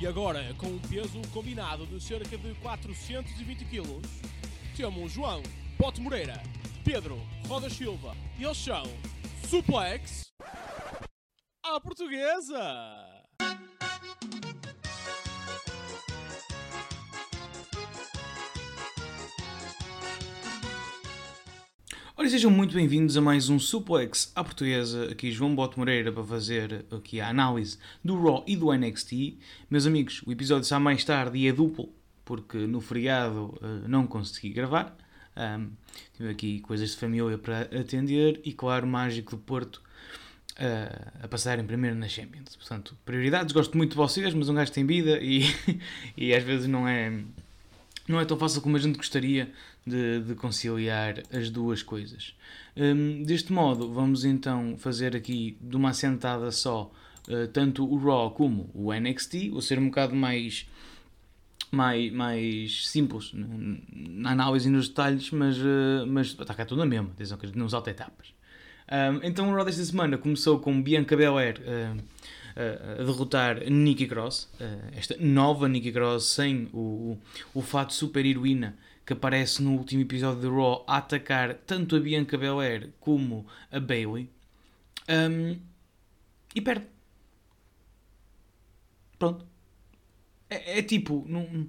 E agora, com um peso combinado de cerca de 420 kg, temos João Pote Moreira, Pedro Roda Silva e eles são Suplex à Portuguesa! Ora, sejam muito bem-vindos a mais um Suplex à portuguesa. Aqui João Bote Moreira para fazer aqui a análise do Raw e do NXT. Meus amigos, o episódio sai mais tarde e é duplo, porque no feriado uh, não consegui gravar. Um, tive aqui coisas de família para atender e, claro, Mágico do Porto uh, a passarem primeiro na Champions. Portanto, prioridades, gosto muito de vocês, mas um gajo tem vida e, e às vezes não é não é tão fácil como a gente gostaria de, de conciliar as duas coisas. Um, deste modo, vamos então fazer aqui de uma assentada só uh, tanto o Raw como o NXT. Vou ser um bocado mais, mais, mais simples na análise e nos detalhes, mas, uh, mas está cá tudo na mesma. Atenção que a gente não etapas. Um, então o Raw desta semana começou com Bianca Belair. Uh, a derrotar Nikki Cross, esta nova Nikki Cross sem o, o fato super heroína que aparece no último episódio de Raw a atacar tanto a Bianca Belair como a Bailey um, e perde. Pronto. É, é tipo. Não,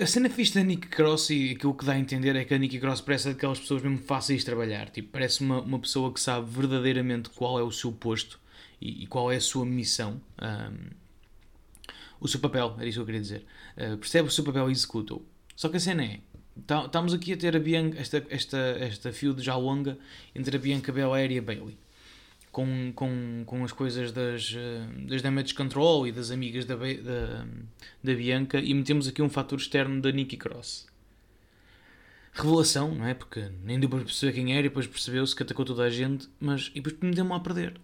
a cena fixe da Nick Cross e aquilo que dá a entender é que a Nicky Cross parece daquelas pessoas mesmo fáceis de trabalhar. Tipo, parece uma, uma pessoa que sabe verdadeiramente qual é o seu posto e, e qual é a sua missão, um, o seu papel, era isso que eu queria dizer. Uh, percebe o seu papel e executa-o. Só que a cena é, estamos tá, aqui a ter a Bianca, esta, esta, esta feud já longa entre a Bianca Belair e a Bailey. Com, com, com as coisas das, das damage control e das amigas da, da, da Bianca e metemos aqui um fator externo da Nikki Cross revelação, não é? Porque nem deu para perceber quem era e depois percebeu-se que atacou toda a gente, mas e depois me deu-me a perder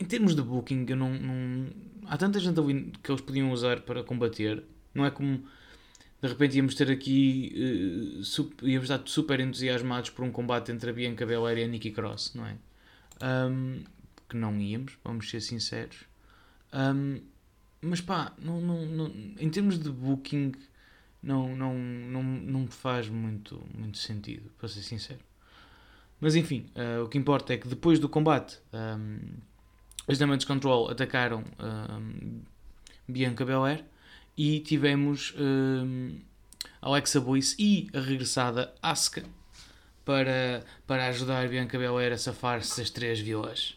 em termos de booking, eu não, não, Há tanta gente ali que eles podiam usar para combater. Não é como de repente íamos ter aqui. Uh, super, íamos estar super entusiasmados por um combate entre a Bianca Belair e a Nikki Cross, não é? Um, que não íamos, vamos ser sinceros. Um, mas pá, não, não, não, em termos de booking, não, não, não, não faz muito, muito sentido, para ser sincero. Mas enfim, uh, o que importa é que depois do combate. Um, as Damage Control atacaram um, Bianca Belair e tivemos um, Alexa Bliss e a regressada Asuka para, para ajudar Bianca Belair a safar-se das três vilãs.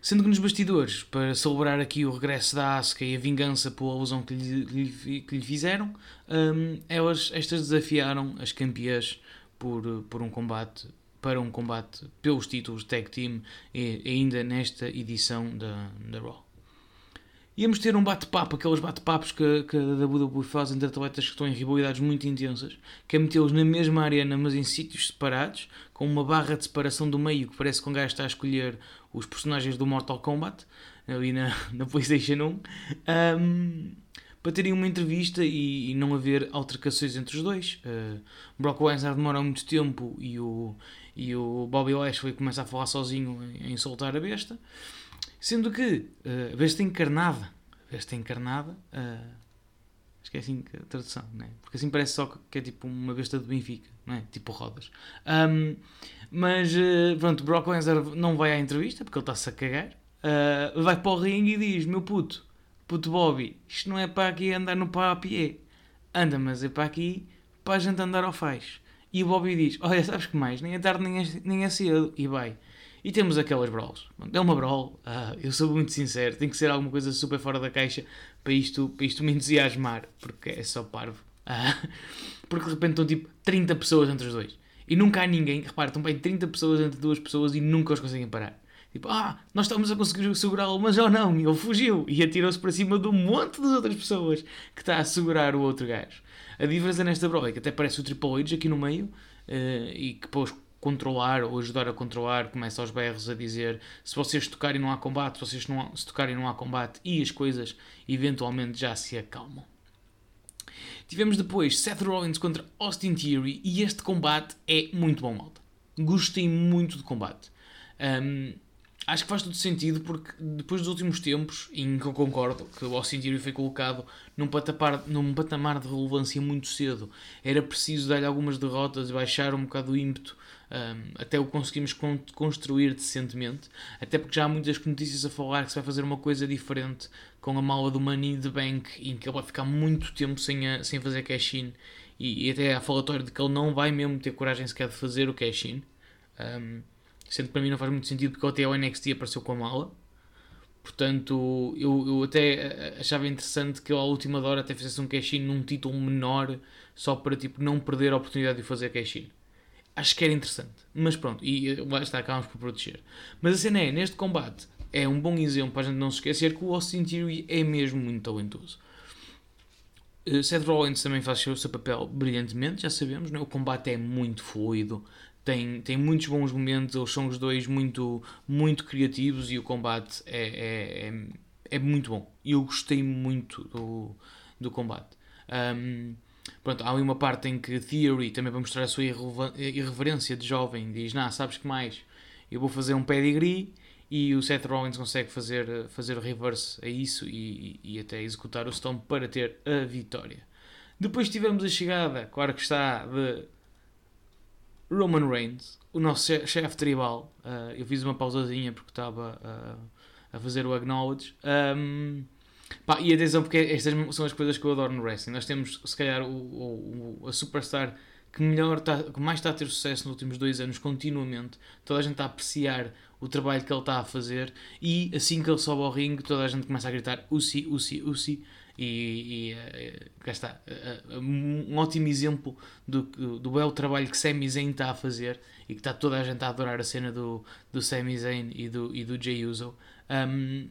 Sendo que nos bastidores, para celebrar aqui o regresso da Asuka e a vingança pela alusão que lhe, que lhe fizeram, um, elas, estas desafiaram as campeãs por, por um combate para um combate pelos títulos Tag Team ainda nesta edição da, da Raw. Íamos ter um bate-papo, aqueles bate-papos que, que a WWE faz entre atletas que estão em rivalidades muito intensas, que é metê-los na mesma arena, mas em sítios separados, com uma barra de separação do meio, que parece que um gajo está a escolher os personagens do Mortal Kombat, ali na, na PlayStation 1. Um, para terem uma entrevista e, e, não haver altercações entre os dois. Uh, Brock Lesnar demora muito tempo e o, e o Bobby Lashley começa a falar sozinho em, soltar a besta. Sendo que uh, a besta encarnada, a besta encarnada, uh, acho que é assim a tradução, né? porque assim parece só que é tipo uma besta do Benfica, não é? tipo rodas. Um, mas uh, pronto, Brock Lesnar não vai à entrevista porque ele está-se a cagar. Uh, vai para o ringue e diz: Meu puto, puto Bobby, isto não é para aqui andar no pé. Anda, mas é para aqui para a gente andar ao faz. E o Bobby diz: Olha, sabes que mais? Nem é tarde nem é, nem é cedo. E vai. E temos aquelas brawls. É uma brawl, uh, eu sou muito sincero, tem que ser alguma coisa super fora da caixa para isto, para isto me entusiasmar, porque é só parvo. Uh, porque de repente estão tipo 30 pessoas entre os dois. E nunca há ninguém, repara, estão bem 30 pessoas entre duas pessoas e nunca os conseguem parar. Tipo, ah, nós estamos a conseguir segurá-lo, mas ou não, ele fugiu e atirou-se para cima de um monte de outras pessoas que está a segurar o outro gajo. A diferença nesta prova é que até parece o Triple H aqui no meio uh, e que depois controlar ou ajudar a controlar, começa aos berros a dizer se vocês tocarem não há combate, se vocês não, se tocarem não há combate e as coisas eventualmente já se acalmam. Tivemos depois Seth Rollins contra Austin Theory e este combate é muito bom, malta. Gostei muito do combate. Um, acho que faz todo sentido porque depois dos últimos tempos, em que eu concordo que o Austin Theory foi colocado num patamar, num patamar de relevância muito cedo, era preciso dar-lhe algumas derrotas e baixar um bocado o ímpeto um, até o conseguimos con construir decentemente. Até porque já há muitas notícias a falar que se vai fazer uma coisa diferente com a mala do Money the Bank, em que ele vai ficar muito tempo sem, a, sem fazer cash-in. E, e, até há falatório de que ele não vai mesmo ter coragem sequer de fazer o cash-in. Um, sendo que para mim não faz muito sentido porque até o NXT apareceu com a mala. Portanto, eu, eu até eh, achava interessante que ele à última hora até fizesse um cash-in num título menor, só para tipo, não perder a oportunidade de fazer cash-in. Acho que era interessante. Mas pronto, e lá está, acabamos por proteger. Mas a cena é, neste combate, é um bom exemplo para a gente não se esquecer que o Austin Theory é mesmo muito talentoso. Uh, Seth Rollins também faz o seu papel brilhantemente, já sabemos, é? o combate é muito fluido, tem, tem muitos bons momentos, eles são os dois muito, muito criativos e o combate é, é, é, é muito bom. E eu gostei muito do, do combate. Um, Pronto, há ali uma parte em que Theory, também para mostrar a sua irreverência de jovem, diz: Não, sabes que mais? Eu vou fazer um pedigree e o Seth Rollins consegue fazer, fazer o reverse a isso e, e até executar o Stone para ter a vitória. Depois tivemos a chegada, claro que está, de Roman Reigns, o nosso chefe tribal. Uh, eu fiz uma pausazinha porque estava uh, a fazer o acknowledge. Um, Pá, e atenção, porque estas são as coisas que eu adoro no wrestling. Nós temos, se calhar, o, o, a superstar que, melhor tá, que mais está a ter sucesso nos últimos dois anos, continuamente. Toda a gente está a apreciar o trabalho que ele está a fazer. E assim que ele sobe ao ringue, toda a gente começa a gritar Usi, Usi, Usi. E, e uh, cá está. Uh, um ótimo exemplo do, do belo trabalho que Sami Zayn está a fazer e que está toda a gente a adorar a cena do, do Sami Zayn e do, e do Jey Uso. Um,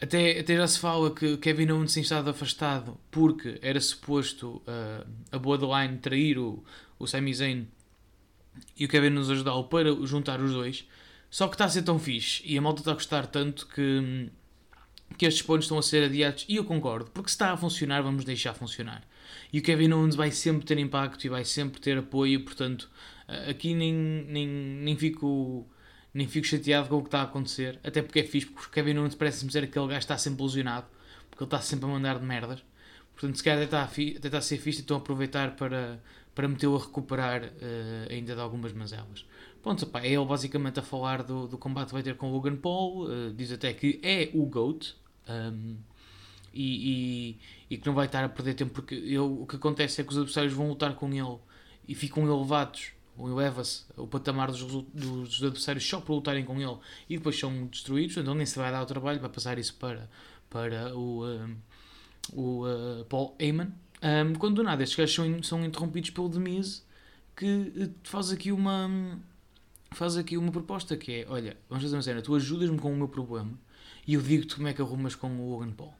até, até já se fala que Kevin Owens tem estado afastado porque era suposto uh, a Bloodline trair o, o Sami Zayn e o Kevin nos ajudá-lo para juntar os dois. Só que está a ser tão fixe e a malta está a gostar tanto que, que estes pontos estão a ser adiados. E eu concordo, porque se está a funcionar, vamos deixar funcionar. E o Kevin Owens vai sempre ter impacto e vai sempre ter apoio, portanto, ah, aqui nem, nem, nem fico nem fico chateado com o que está a acontecer, até porque é fixe, porque o Kevin Owens parece-me ser aquele gajo que está sempre ilusionado, porque ele está sempre a mandar de merdas. Portanto, se calhar até está a, fi, até está a ser fixe e estão a aproveitar para, para metê-lo a recuperar uh, ainda de algumas mazelas. Pronto, é ele basicamente a falar do, do combate que vai ter com Logan Paul, uh, diz até que é o GOAT. Um, e, e, e, que não vai estar a perder tempo porque ele, o que acontece é que os adversários vão lutar com ele e ficam elevados eleva-se o patamar dos, dos, adversários só por lutarem com ele e depois são destruídos, então nem se vai dar o trabalho, vai passar isso para, para o, um, o uh, Paul Heyman. Um, quando do nada estes gajos são, são interrompidos pelo Demise que uh, faz aqui uma faz aqui uma proposta que é, olha, vamos fazer uma cena, tu ajudas-me com o meu problema e eu digo-te como é que arrumas com o Logan Paul.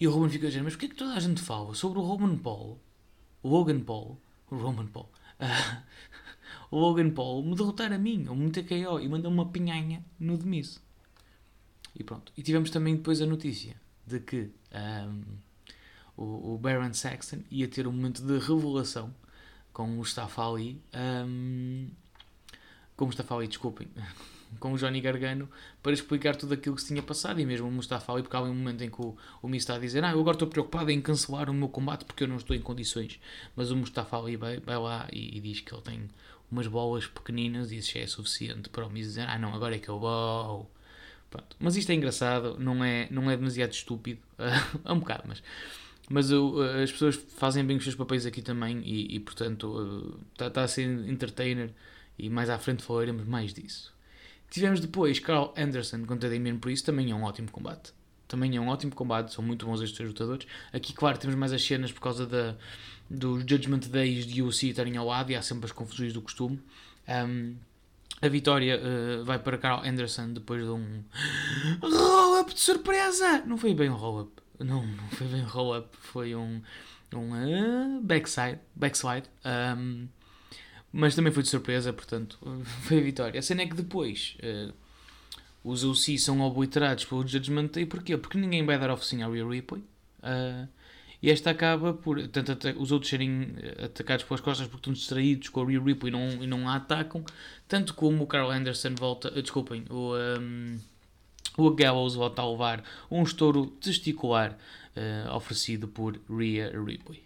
E o Roman fica a dizer, mas porquê é que toda a gente fala sobre o Roman Paul, o Logan Paul, o Roman Paul, o Logan Paul me derrotar a mim, ou me meter KO e mandar uma pinhanha no Demise. E pronto. E tivemos também depois a notícia de que um, o, o Baron Saxton ia ter um momento de revelação com o Staff Ali. Um, com o Mustafa Ali, desculpem, com o Johnny Gargano para explicar tudo aquilo que se tinha passado e mesmo o Mustafa Ali, porque há um momento em que o, o Miz está a dizer ah, eu agora estou preocupado em cancelar o meu combate porque eu não estou em condições mas o Mustafa Ali vai, vai lá e, e, diz que ele tem umas bolas pequeninas e isso já é suficiente para o Miz dizer ah não, agora é que eu vou Pronto. mas isto é engraçado, não é, não é demasiado estúpido é um bocado, mas mas uh, as pessoas fazem bem os seus papéis aqui também e, e portanto está uh, tá a ser entertainer e mais à frente falaremos mais disso. Tivemos depois Carl Anderson contra Damien Priest, também é um ótimo combate. Também é um ótimo combate, são muito bons estes dois lutadores. Aqui, claro, temos mais as cenas por causa da, dos Judgment Days de UC estarem ao lado e há sempre as confusões do costume. Um, a vitória uh, vai para Carl Anderson depois de um roll-up de surpresa! Não foi bem um roll-up, não, não foi bem um roll-up, foi um, um uh, backside. Um, mas também foi de surpresa, portanto, foi a vitória. A cena é que depois uh, os OC são obliterados pelo Judgment Day, porquê? Porque ninguém vai dar oficina ao Rhea Ripley. Uh, E esta acaba por, tanto os outros serem eh, atacados pelas costas porque estão distraídos com o Rhea Ripley e não, e não a atacam, tanto como o Carl Anderson volta, desculpem, o, um, o Gallows volta a levar um estouro testicular uh, oferecido por Rhea Ripley.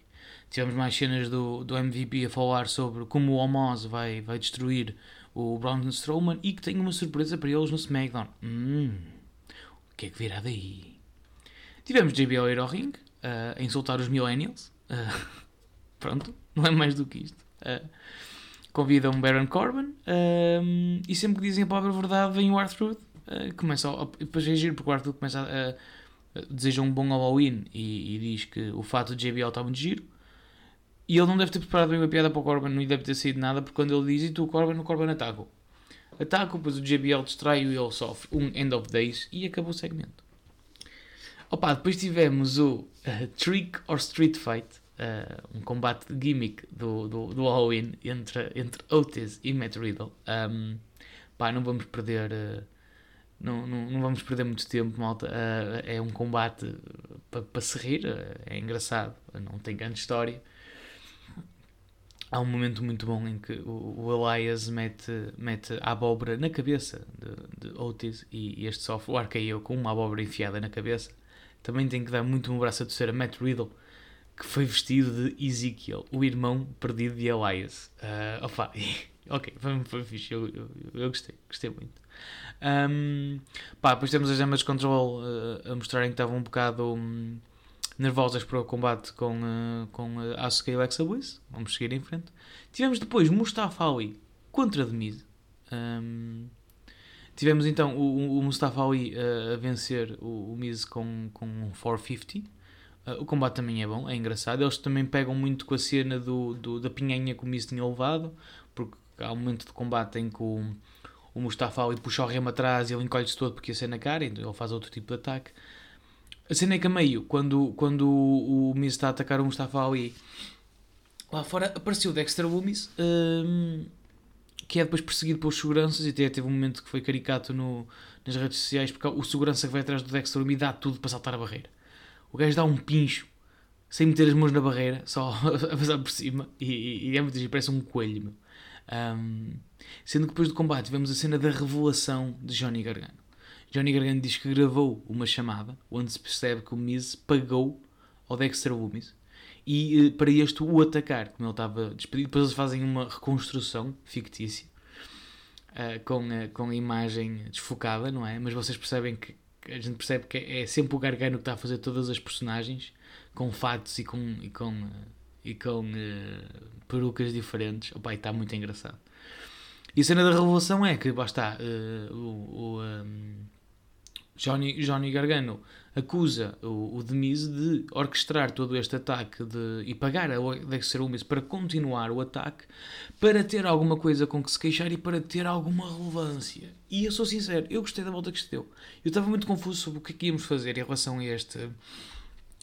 Tivemos mais cenas do, do MVP a falar sobre como o Omos vai, vai destruir o Braun Strowman e que tem uma surpresa para eles no SmackDown. Hum, o que é que virá daí? Tivemos JBL ir ao ring uh, a insultar os Millennials. Uh, pronto, não é mais do que isto. Uh, convidam Baron Corbin um, e sempre que dizem a palavra verdade vem o Arthur uh, começa a, depois reagir porque o Arthur começa a, a, deseja um bom Halloween e, e, diz que o fato de JBL está muito giro e ele não deve ter preparado bem uma piada para o Corbin, não lhe deve ter saído nada, porque quando ele diz e tu o Corbin, o Corbin ataca. Ataca, depois o JBL distrai-o e ele sofre um end of days e acabou o segmento. Opa, depois tivemos o uh, Trick or Street Fight, uh, um combate de gimmick do, do, do Halloween entre, entre Otis e Matt Riddle. Um, pá, não vamos perder. Uh, não, não, não, vamos perder muito tempo, malta. é um combate para pa se rir, é engraçado, não tem grande história há um momento muito bom em que o, Elias mete, mete a abóbora na cabeça de, de Otis e, e este o RKO com uma abóbora enfiada na cabeça. Também tem que dar muito um braço a torcer a Matt Riddle, que foi vestido de Ezekiel, o irmão perdido de Elias. Uh, opa, ok, foi, foi fixe, eu, eu, eu, gostei, gostei muito. Um, pá, depois temos as de control uh, a mostrarem que estavam um bocado. Um, nervosas para o combate com, uh, com uh, Asuka e Alexa Bliss. Vamos seguir em frente. Tivemos depois Mustafa Ali contra The Miz. Um, tivemos então o, o Mustafa Ali uh, a vencer o, o Miz com, com um 450. Uh, o combate também é bom, é engraçado. Eles também pegam muito com a cena do, do da pinhanha que o Miz tinha levado, porque há um momento de combate em que o, o Mustafa Ali puxa o remo atrás e ele encolhe-se todo porque ia ser na cara, então ele faz outro tipo de ataque. A cena é que a meio, quando, quando o, Miz está a atacar o Mustafa Ali, lá fora apareceu o Dexter Loomis, um, que é depois perseguido pelos seguranças, e até teve um momento que foi caricato no, nas redes sociais, porque o segurança que vai atrás do Dexter Loomis dá tudo para saltar a barreira. O gajo dá um pincho, sem meter as mãos na barreira, só a passar por cima, e, e é muito parece um coelho, meu. Um, sendo que depois do combate tivemos a cena da revelação de Johnny Gargano. Johnny Gargano diz que gravou uma chamada onde se percebe que o Miz pagou ao Dexter Lumis e eh, para este o atacar, como ele estava despedido. Depois eles fazem uma reconstrução fictícia uh, com, a, com a imagem desfocada, não é? Mas vocês percebem que a gente percebe que é sempre o Gargano que está a fazer todas as personagens com fatos e com, e com, uh, e com uh, perucas diferentes. Opa, está muito engraçado. E a cena da revelação é que, basta, uh, o, o um, Johnny, Johnny Gargano acusa o, o Demise de orquestrar todo este ataque de, e pagar a Dexter Lumis para continuar o ataque para ter alguma coisa com que se queixar e para ter alguma relevância. E eu sou sincero, eu gostei da volta que se deu. Eu estava muito confuso sobre o que é que íamos fazer em relação a este,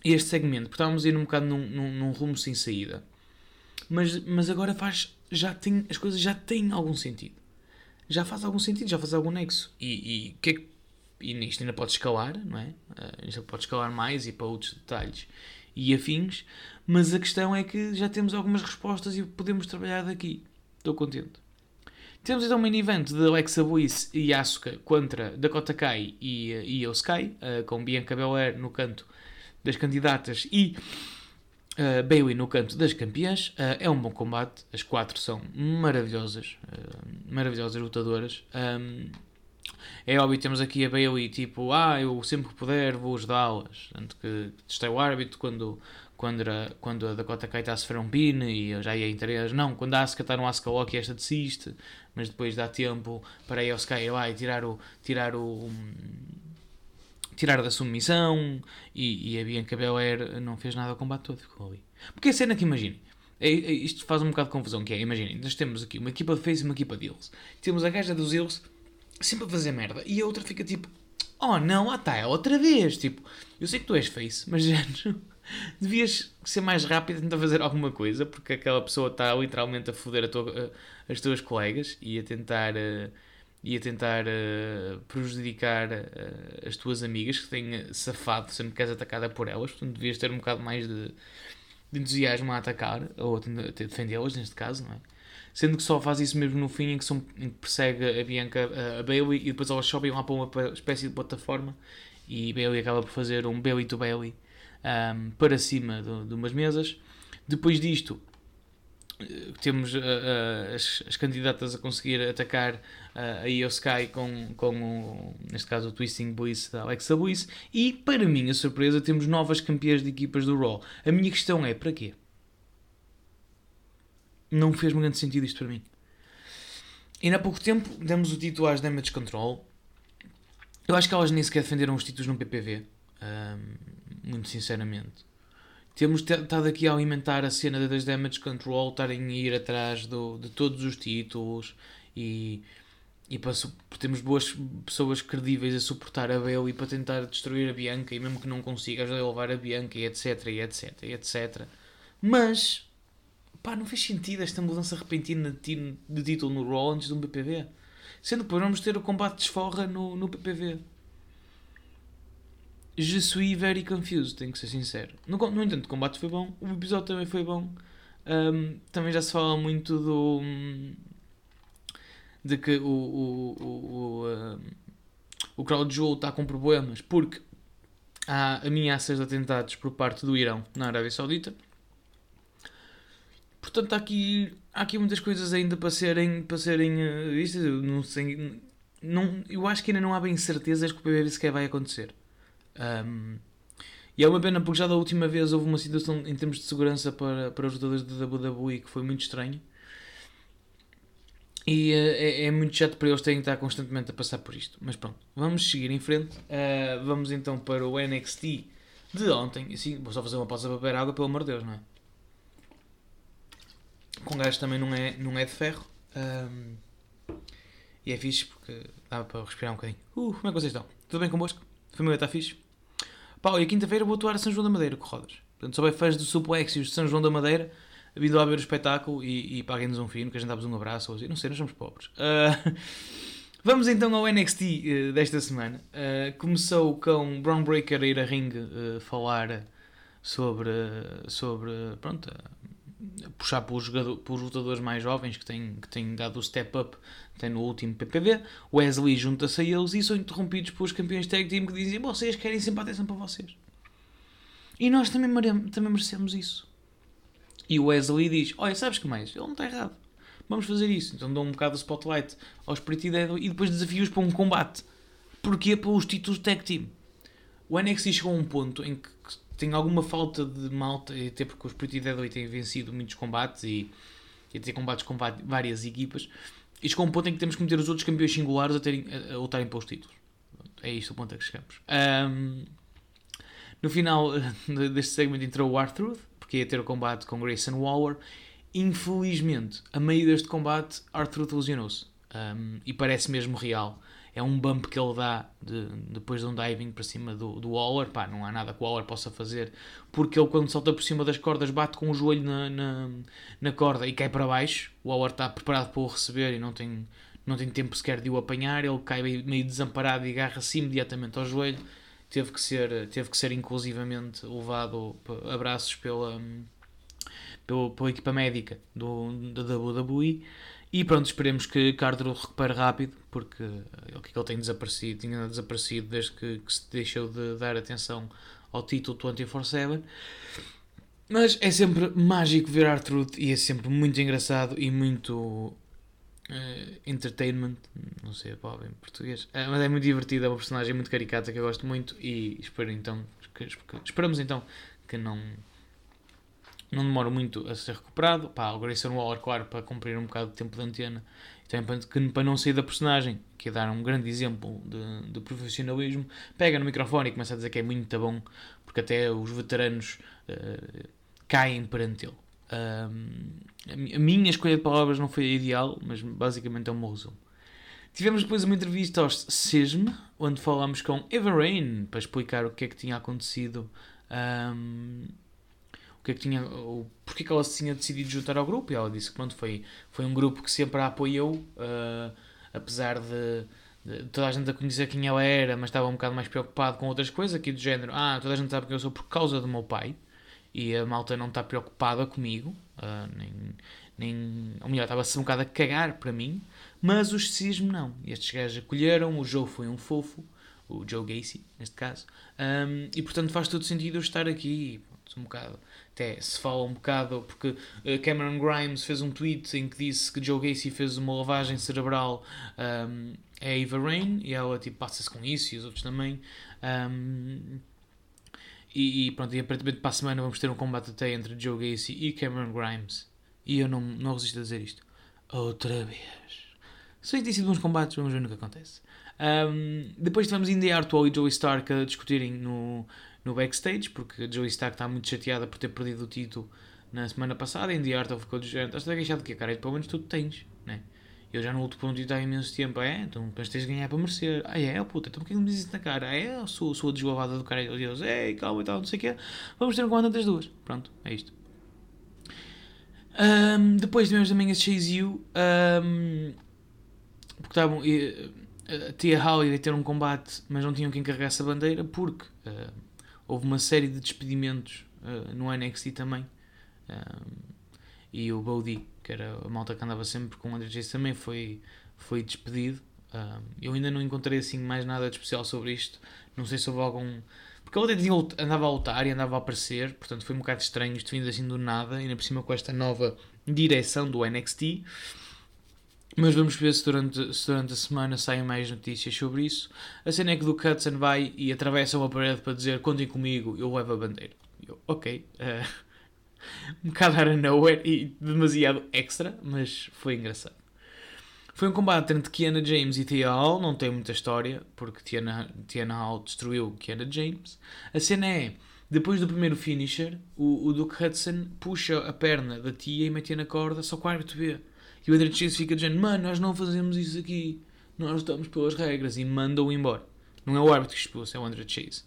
este segmento, porque estávamos a ir um bocado num, num, num rumo sem saída. Mas, mas agora faz, já tem, as coisas já têm algum sentido. Já faz algum sentido, já faz algum nexo. E o que é que e isto ainda pode escalar, não é? Uh, isto pode escalar mais e para outros detalhes e afins, mas a questão é que já temos algumas respostas e podemos trabalhar daqui. Estou contente. Temos então um main event de Alexa Bliss e Asuka contra Dakota Kai e, e Yoskai, uh, com Bianca Belair no canto das candidatas e uh, Bailey no canto das campeãs. Uh, é um bom combate, as quatro são maravilhosas, uh, maravilhosas lutadoras. Um, é óbvio, temos aqui a Bailey, tipo, ah, eu sempre que puder vou ajudá-las. Tanto que testei o árbitro quando, quando, quando a Dakota Kai está a sofrer um pin e eu já ia em. Não, quando a Asuka está no Asuka Loki, esta desiste, mas depois dá tempo para a Asuka ir lá e tirar o. Tirar o tirar da submissão e, e a Bianca Belair não fez nada ao combate todo, ficou ali. Porque a cena que imaginem, é, é, isto faz um bocado de confusão, que é, imaginem, nós temos aqui uma equipa de face e uma equipa de heels. Temos a gaja dos heels sempre a fazer merda. E a outra fica tipo, oh não, ah tá, é outra vez. Tipo, eu sei que tu és face, mas já devias ser mais rápido a tentar fazer alguma coisa, porque aquela pessoa está literalmente a foder a tua, as tuas colegas e a tentar. Uh, e a tentar uh, prejudicar uh, as tuas amigas que têm safado sempre que és atacada por elas, portanto devias ter um bocado mais de, de entusiasmo a atacar, ou a defendê-las neste caso, não é? Sendo que só faz isso mesmo no fim em que, são, em que persegue a Bianca, a Bailey, e depois elas sobem lá para uma espécie de plataforma e Bailey acaba por fazer um Bailey to Bailey um, para cima de, umas mesas. Depois disto, temos uh, uh, as, as, candidatas a conseguir atacar uh, a Io Sky com, com o, neste caso o Twisting Bliss da Alexa Bliss e para minha surpresa temos novas campeãs de equipas do Raw a minha questão é, para quê? Não fez muito grande sentido isto para mim. E há pouco tempo demos o título às Damage Control. Eu acho que elas nem sequer defenderam os títulos no PPV muito sinceramente. Temos estado aqui a alimentar a cena das damage control, estarem a ir atrás do, de todos os títulos e, e para, temos boas pessoas credíveis a suportar a Bailey para tentar destruir a Bianca e mesmo que não consiga ajudar a levar a Bianca e etc e etc e etc. Mas pá, não fez sentido esta mudança repentina de, de título no Raw antes de um PPV. Sendo que vamos ter o combate de esforra no, no PPV. Je suis very confused, tenho que ser sincero. No, no entanto, o combate foi bom, o episódio também foi bom. Um, também já se fala muito do. de que o. o, o, o, um, o Crowd Jewel está com problemas porque há ameaças de atentados por parte do Irão na Arábia Saudita. Portanto, há aqui, há aqui muitas coisas ainda para serem. Para serem uh, não sei, não, eu acho que ainda não há bem certezas que o PBB sequer vai acontecer. Um, e é uma pena porque já da última vez houve uma situação em termos de segurança para, para os lutadores da WWE que foi muito estranho. E uh, é, é, muito chato para eles terem que estar constantemente a passar por isto. Mas pronto, vamos seguir em frente. Uh, vamos então para o NXT de ontem. Assim, vou só fazer uma pausa para beber água, pelo amor de Deus, não é? Com gás também não é, não é de ferro. Um, e é fixe porque dá para respirar um bocadinho. Uh, como é que vocês estão? Tudo bem convosco? A família está fixe? Pá, e quinta-feira vou atuar a São João da Madeira com rodas. Portanto, só bem fãs do Suplex e de São João da Madeira, vindo lá ver o espetáculo e, e paguem-nos um fino, que a gente dá-vos um abraço ou assim. Não sei, nós somos pobres. Uh, vamos então ao NXT uh, ah, desta semana. Uh, começou com Brown Breaker a ir a ring falar sobre, sobre pronto, puxar pelos, jogador, pelos lutadores mais jovens que têm, que têm dado o step up tem no último PPV. Wesley junta-se a eles e são interrompidos pelos campeões tag team que dizem vocês querem sempre atenção para vocês. E nós também, também merecemos isso. E o Wesley diz: Olha, sabes que mais? Ele não está errado. Vamos fazer isso. Então dão um bocado de spotlight aos Pretty Dead e depois desafios para um combate. Porquê? Pelos títulos tag team. O NXT chegou a um ponto em que tem alguma falta de malta, até porque os Pretty Deadly têm vencido muitos combates e, e ter combates com várias equipas. Chegou a um ponto em que temos que meter os outros campeões singulares a, terem, a, a lutarem para os títulos. É isto o ponto a que chegamos. Um, no final deste segmento entrou o Arthur, porque ia ter o combate com Grayson Waller. Infelizmente, a meio deste combate, Arthur lesionou-se. Um, e parece mesmo real é um bump que ele dá de, depois de um diving para cima do, do Waller. Pá, não há nada que o Waller possa fazer, porque ele, quando salta por cima das cordas, bate com o joelho na, na, na corda e cai para baixo. O Waller está preparado para o receber e não tem, não tem tempo sequer de o apanhar. Ele cai meio desamparado e agarra-se imediatamente ao joelho. Teve que ser, teve que ser inclusivamente levado a braços pela, pela, pela equipa médica do, da WWE. E pronto, esperemos que Cardro recupere rápido, porque é o que ele tem desaparecido, tinha desaparecido desde que, que se deixou de dar atenção ao título 24-7. Mas é sempre mágico ver Artrude e é sempre muito engraçado e muito uh, entertainment, não sei a palavra em português, uh, mas é muito divertido, é uma personagem muito caricata que eu gosto muito e espero então, que, esperamos então que não não demora muito a ser recuperado. Pá, o Grayson Waller, claro, para cumprir um bocado de tempo de antena. E também para, não sair da personagem, que é dar um grande exemplo de, de profissionalismo, pega no microfone e começa a dizer que é muito bom, porque até os veteranos uh, caem perante ele. Um, a minha escolha de palavras não foi a ideal, mas basicamente é um resumo. Tivemos depois uma entrevista aos SESM, onde falámos com Eva Rain para explicar o que é que tinha acontecido que é que tinha, porque é que ela se tinha decidido juntar ao grupo e ela disse que pronto, foi, foi um grupo que sempre a apoiou uh, apesar de, de toda a gente a conhecer quem ela era, mas estava um bocado mais preocupado com outras coisas, aqui do género, ah, toda a gente sabe quem eu sou por causa do meu pai, e a malta não está preocupada comigo, uh, nem, nem, ou melhor, estava-se um bocado a cagar para mim, mas o sexismo não. Estes gajos acolheram, o Joe foi um fofo, o Joe Gacy, neste caso, um, e portanto faz todo sentido eu estar aqui, um bocado, até se fala um bocado, porque eh, Cameron Grimes fez um tweet em que disse que Joe Gacy fez uma lavagem cerebral um, a Eva Rain, e ela tipo, passa-se com isso, e os outros também, um, e, e, pronto, e aparentemente para a semana vamos ter um combate até entre Joe Gacy e Cameron Grimes. E eu não, não resisto a dizer isto. Outra vez. Que tem sido bons combates, vamos ver no que acontece. Um, depois tivemos Indy Hartwell e Joey Stark a discutirem no, no backstage, porque Joey Stark está muito chateada por ter perdido o título na semana passada. Indy Hartwell ficou de género: estás a queixar de quê, cara? E pelo menos tu tens, né? Eu já não luto por um título há imenso tempo. É, então depois tens de ganhar para merecer. Ah, é, puta, então porquê não me dizes isso na cara? Ah, é, eu sou, sou a desgovada do cara. E Deus, ei, calma e tal, não sei o quê. Vamos ter um combate entre as duas. Pronto, é isto. Um, depois tivemos também a Chase U. Um, porque estavam. A Tia ia ter um combate, mas não tinham quem carregasse a bandeira porque houve uma série de despedimentos uh, no NXT também. e o Bodhi, que era a malta que andava sempre com o André Chase, também foi, foi despedido. eu ainda não encontrei assim mais nada de especial sobre isto. Não sei se houve algum. Porque ele até andava a lutar e andava a aparecer, portanto foi um bocado estranho isto vindo assim do nada, ainda por cima com esta nova direção do NXT. Mas vamos ver se durante, se durante a semana saem mais notícias sobre isso. A cena é que do Hudson vai e atravessa uma parede para dizer contem comigo, eu levo a bandeira. Eu, ok. Uh, um bocado out of nowhere e demasiado extra, mas foi engraçado. Foi um combate entre Kiana James e Tia Hall, não tem muita história, porque Tiana, Tiana Hall destruiu Kiana James. A cena é, depois do primeiro finisher, o, o Duke Hudson puxa a perna da tia e mete na corda, só que o árbitro vê. E o André Chase fica dizendo: Mano, nós não fazemos isso aqui. Nós estamos pelas regras. E manda-o embora. Não é o árbitro que expulsa, é o André Chase.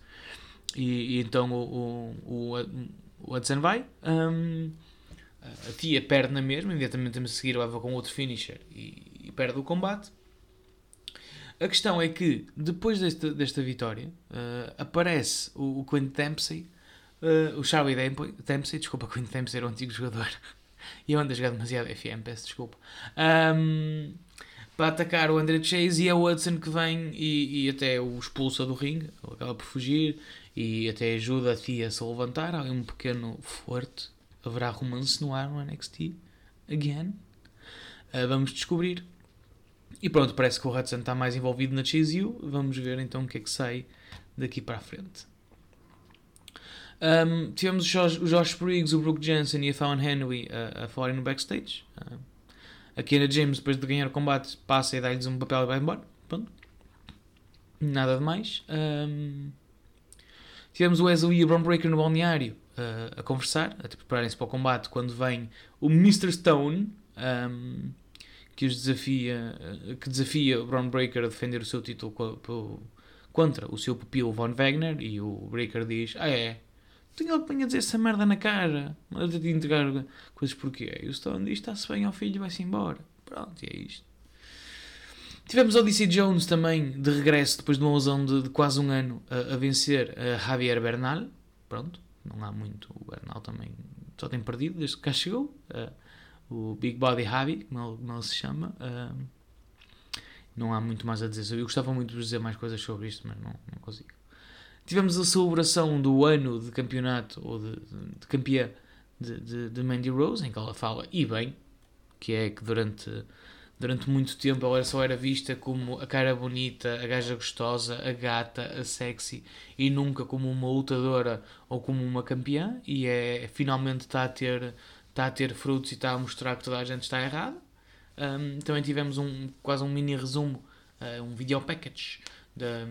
E, e, então o, o, o, Hudson vai. Um, a tia perde na mesma. Imediatamente a seguir leva com outro finisher e, e, perde o combate. A questão é que depois desta, desta vitória uh, aparece o, o Quentin Dempsey. Uh, o Charlie Dempsey, desculpa, Quentin Dempsey era um antigo jogador e eu ando a jogar demasiado FM, peço desculpa. Um, para atacar o André Chase e é o Hudson que vem e, e até o expulsa do ringue, ele acaba por fugir e até ajuda a tia a se levantar. Há um pequeno forte. Haverá romance no ar no NXT? Again? Uh, vamos descobrir. E pronto, parece que o Hudson está mais envolvido na XU. Vamos ver então o que é que sai daqui para a frente. Um, tivemos o Josh, Josh Briggs, o Brooke Jensen e a Fallon Henry a, a falarem no backstage. Uh, a Kiana James, depois de ganhar o combate, passa e dá-lhes um papel e vai embora. Pronto. Nada de mais. Um, tivemos o Wesley e o Brown Breaker no balneário uh, a conversar, a prepararem-se para o combate, quando vem o Mr. Stone, um, que os desafia, que desafia o Brown Breaker a defender o seu título contra o seu pupilo Von Wagner, e o Breaker diz, ah é, tenho algo que dizer essa merda na cara. Manda te entregar coisas porquê. E o Stone diz: está-se bem ao filho vai-se embora. Pronto, e é isto. Tivemos Odyssey Jones também de regresso depois de uma lesão de, de quase um ano a, a vencer a Javier Bernal. Pronto, não há muito. O Bernal também só tem perdido desde que cá chegou. Uh, o Big Body Javi, como ele, como ele se chama. Uh, não há muito mais a dizer. Eu gostava muito de dizer mais coisas sobre isto, mas não, não consigo. Tivemos a celebração do ano de campeonato, ou de, de, campeã de, de, de, Mandy Rose, em que ela fala, e bem, que é que durante, durante muito tempo ela só era vista como a cara bonita, a gaja gostosa, a gata, a sexy, e nunca como uma lutadora ou como uma campeã, e é finalmente está a ter, está a ter frutos e está a mostrar que toda a gente está errada. Um, também tivemos um, quase um mini resumo, uh, um video package da,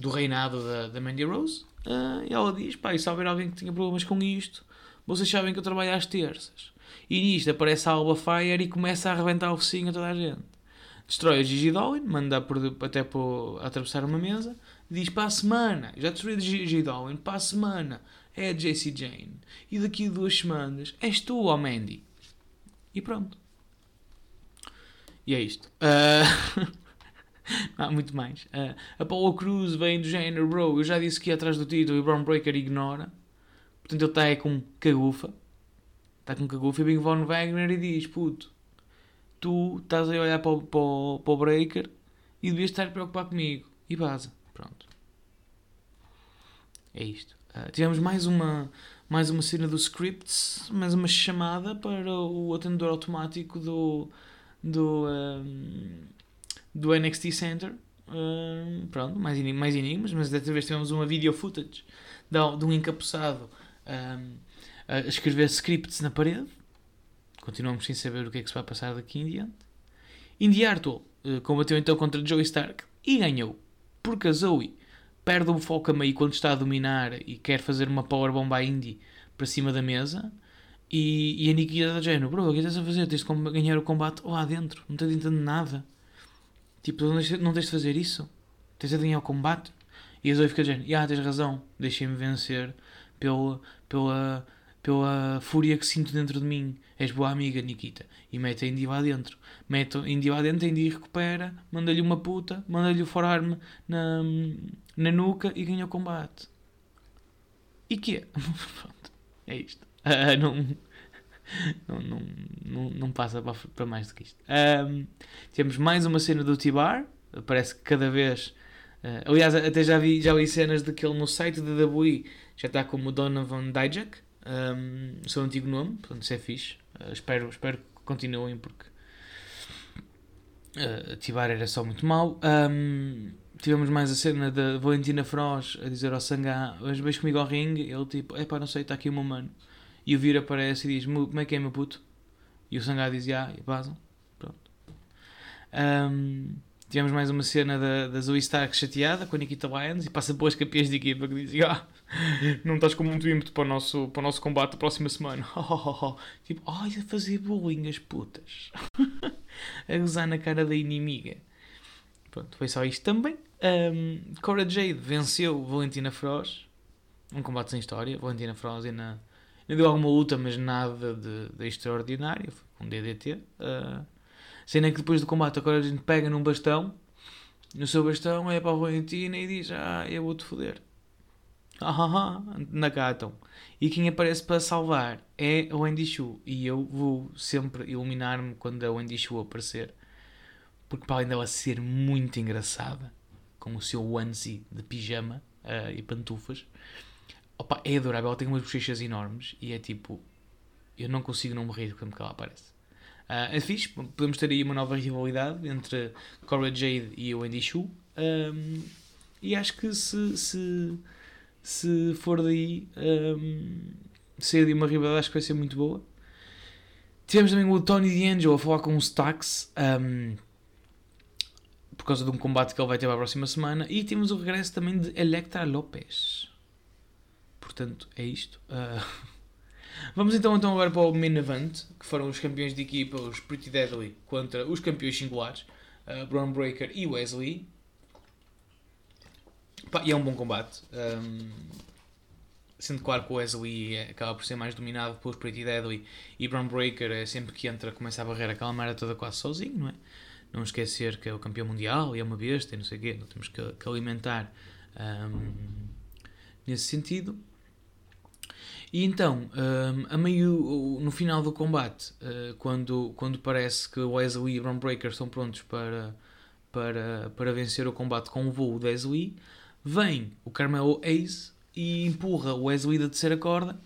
do reinado da, da Mandy Rose. Uh, e ela diz: pá, e se houver alguém que tinha problemas com isto, vocês sabem que eu trabalho às terças. E nisto aparece a Alba Fire e começa a arrebentar o focinho a toda a gente. Destrói a Gigi Dolin, manda por, até por, atravessar uma mesa, diz para a semana, já destruí a Gigi Dolin, para a semana é a JC Jane. E daqui a duas semanas és tu, ó Mandy. E pronto. E é isto. Uh... Há muito mais. Uh, a Paula Cruz vem do género, bro, eu já disse que ia atrás do título e o Brown Breaker ignora. Portanto, ele está aí com cagufa. Está com cagufa e o Von Wagner e diz, puto, tu estás a olhar para o, para o, para o Breaker e devias estar preocupado comigo. E vaza. Pronto. É isto. Uh, tivemos mais uma, mais uma cena do Scripts, mais uma chamada para o atendedor automático do, do, um, do NXT Center. Um, pronto, mais, mais enigmas, mas desta vez tivemos uma video footage de, de um encapuçado um, a escrever scripts na parede. Continuamos sem saber o que é que se vai passar daqui em diante. Indy Hartwell uh, combateu então contra Joey Stark e ganhou, porque a Zoe perde o foco a meio quando está a dominar e quer fazer uma powerbomb à Indy para cima da mesa. E, e a Nikita da género, bro, o que estás a fazer? Tens de ganhar o combate lá dentro, não estás entendendo nada. Tipo, não tens, de fazer isso. Tens de ganhar o combate. E a Zoe fica dizendo, ah, tens razão, deixem-me vencer pela, pela, pela fúria que sinto dentro de mim. És boa amiga, Nikita. E mete a Indy lá dentro. Mete a Indy lá dentro, a Indy recupera, manda-lhe uma puta, manda-lhe o forearm na, na nuca e ganha o combate. E que é? Pronto, é isto. Uh, não, não, não, não, não, passa para, mais do que isto. Um, temos mais uma cena do T-Bar. Parece que cada vez. Uh, aliás, até já vi, já vi cenas daquele no site da WI. Já está como Donovan Dijak, um, o seu antigo nome. Portanto, isso é fixe. Uh, espero, espero que continuem porque. Uh, Tibar era só muito mau. Um, tivemos mais a cena da Valentina Froz a dizer ao Sangá: Hoje vais comigo ao ringue. Ele tipo: É pá, não sei, está aqui o meu mano. E o Vir aparece e diz: Como é que é, meu puto? E o Sangá diz: Ah, e vazam. Pronto. Um, tivemos mais uma cena da, da Zoe Stark chateada com a Nikita Lyons e passa pelas campeãs de equipa que dizem: Ah, não estás com muito ímpeto para o nosso, para o nosso combate da próxima semana. tipo, ai, a fazer bullying as putas. a gozar na cara da inimiga. Pronto, foi só isto também. Um, Cora Jade venceu Valentina Feroz. Um combate sem história. Valentina ainda, ainda deu alguma luta, mas nada de, de extraordinário. Um DDT. Uh, sendo que depois do combate a Cora Jade pega num bastão. No seu bastão é para a Valentina e diz: Ah, eu vou-te foder. Ah, ah, ah, na gatam. E quem aparece para salvar é a Wendy Shu. E eu vou sempre iluminar-me quando a Wendy Shu aparecer. Porque para além dela ser muito engraçada, com o seu onesie de pijama uh, e pantufas, opa, é adorável. Ela tem umas bochechas enormes e é tipo. Eu não consigo não morrer quando ela aparece. Uh, é fixe, podemos ter aí uma nova rivalidade entre Cora Jade e o Wendy Shu. Um, e acho que se, se se for daí um, sair de uma rivalidade, acho que vai ser muito boa. Tivemos também o Tony D'Angelo a falar com o Stax um, por causa de um combate que ele vai ter para a próxima semana. E temos o regresso também de Electra Lopes. Portanto, é isto. Uh, vamos então, então agora para o main event, que foram os campeões de equipa, os Pretty Deadly, contra os campeões singulares, uh, Breaker e Wesley. Pá, e é um bom combate. Um, sendo claro que o Wesley acaba por ser mais dominado pelos Pretty Deadly e Brown Breaker é sempre que entra começa a barreira aquela merda toda quase sozinho, não é? Não esquecer que é o campeão mundial e é uma besta e não sei o quê, não temos que, que alimentar um, nesse sentido. E então, um, a meio, no final do combate, uh, quando, quando parece que o Wesley e Brown Breaker estão prontos para, para, para vencer o combate com o voo do Wesley, Vem o Carmelo Ace e empurra o Wesley da terceira corda.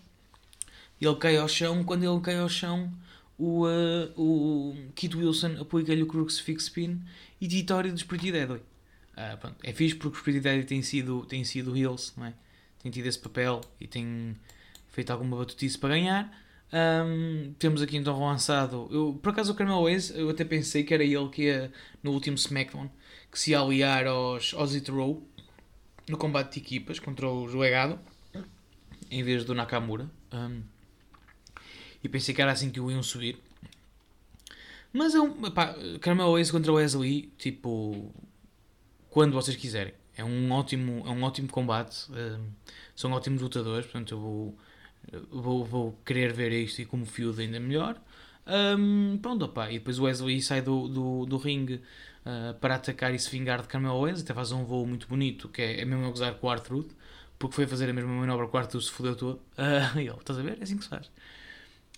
Ele cai ao chão. Quando ele cai ao chão, o, uh, o Kit Wilson aplica-lhe o Crucifix Spin e vitória dos Pretty Deadly. Uh, é fixe porque os Pretty Deadly têm sido, têm sido heels, não é? Tido esse papel e têm feito alguma batutice para ganhar. Um, temos aqui então lançado. Eu, por acaso o Carmelo Ace, eu até pensei que era ele que ia no último SmackDown que se ia aliar aos, aos It Row no combate de equipas contra o Legado em vez do Nakamura. Um, e pensei que era assim que o iam subir. Mas é um. Pá, Carmelo Ace contra o Wesley, tipo. Quando vocês quiserem. É um ótimo, é um ótimo combate. Um, são ótimos lutadores, portanto eu vou, vou, vou querer ver isto e como feud ainda melhor. Um, pronto, opa, e depois o Wesley sai do, do, do ringue uh, para atacar e se vingar de Carmelo Owens, até faz um voo muito bonito, que é, é mesmo a gozar com o Arthur, porque foi fazer a mesma manobra que o Arthur se fodeu todo. Uh, e estás a ver? É assim que se faz.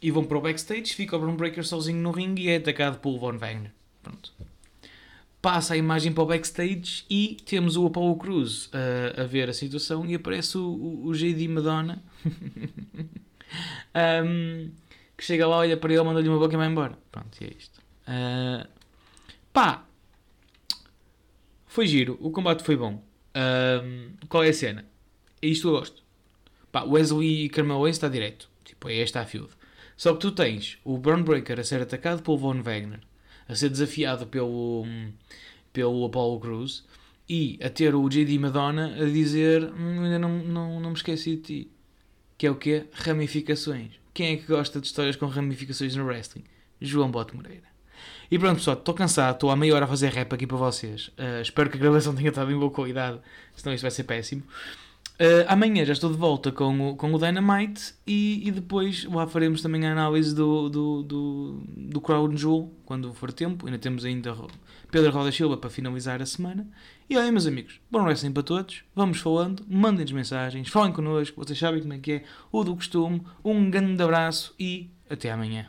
E vão para o backstage, fica o Braun Breaker sozinho no ringue e é atacado pelo Von Wagner. Pronto. Passa a imagem para o backstage e temos o Apollo Cruz uh, a ver a situação e aparece o, o, o JD Madonna um, que chega lá, olha para ele, manda-lhe uma boca e vai embora. Pronto, e é isto. Uh, pá, foi giro, o combate foi bom. Um, qual é a cena? É isto eu gosto. Pá, Wesley e Carmelo Owens está direto. Tipo, é esta a field. Só que tu tens o Braun Breaker a ser atacado pelo Von Wagner, a ser desafiado pelo, pelo Apollo Cruz e a ter o JD Madonna a dizer hum, ainda não, não, não me esqueci de ti. Que é o quê? Ramificações. Quem é que gosta de histórias com ramificações no wrestling? João Bote Moreira. E pronto, pessoal, estou cansado, estou há meia hora a fazer rap aqui para vocês. Uh, espero que a gravação tenha estado em boa qualidade, senão isto vai ser péssimo. Uh, amanhã já estou de volta com o, com o Dynamite e, e depois lá faremos também a análise do, do, do, do Crown Jewel quando for tempo. Ainda temos ainda Pedro Roda Silva para finalizar a semana. E olha, meus amigos, bom wrestling para todos. Vamos falando, mandem-nos mensagens, falem connosco, vocês sabem como é que é, o do costume. Um grande abraço e até amanhã.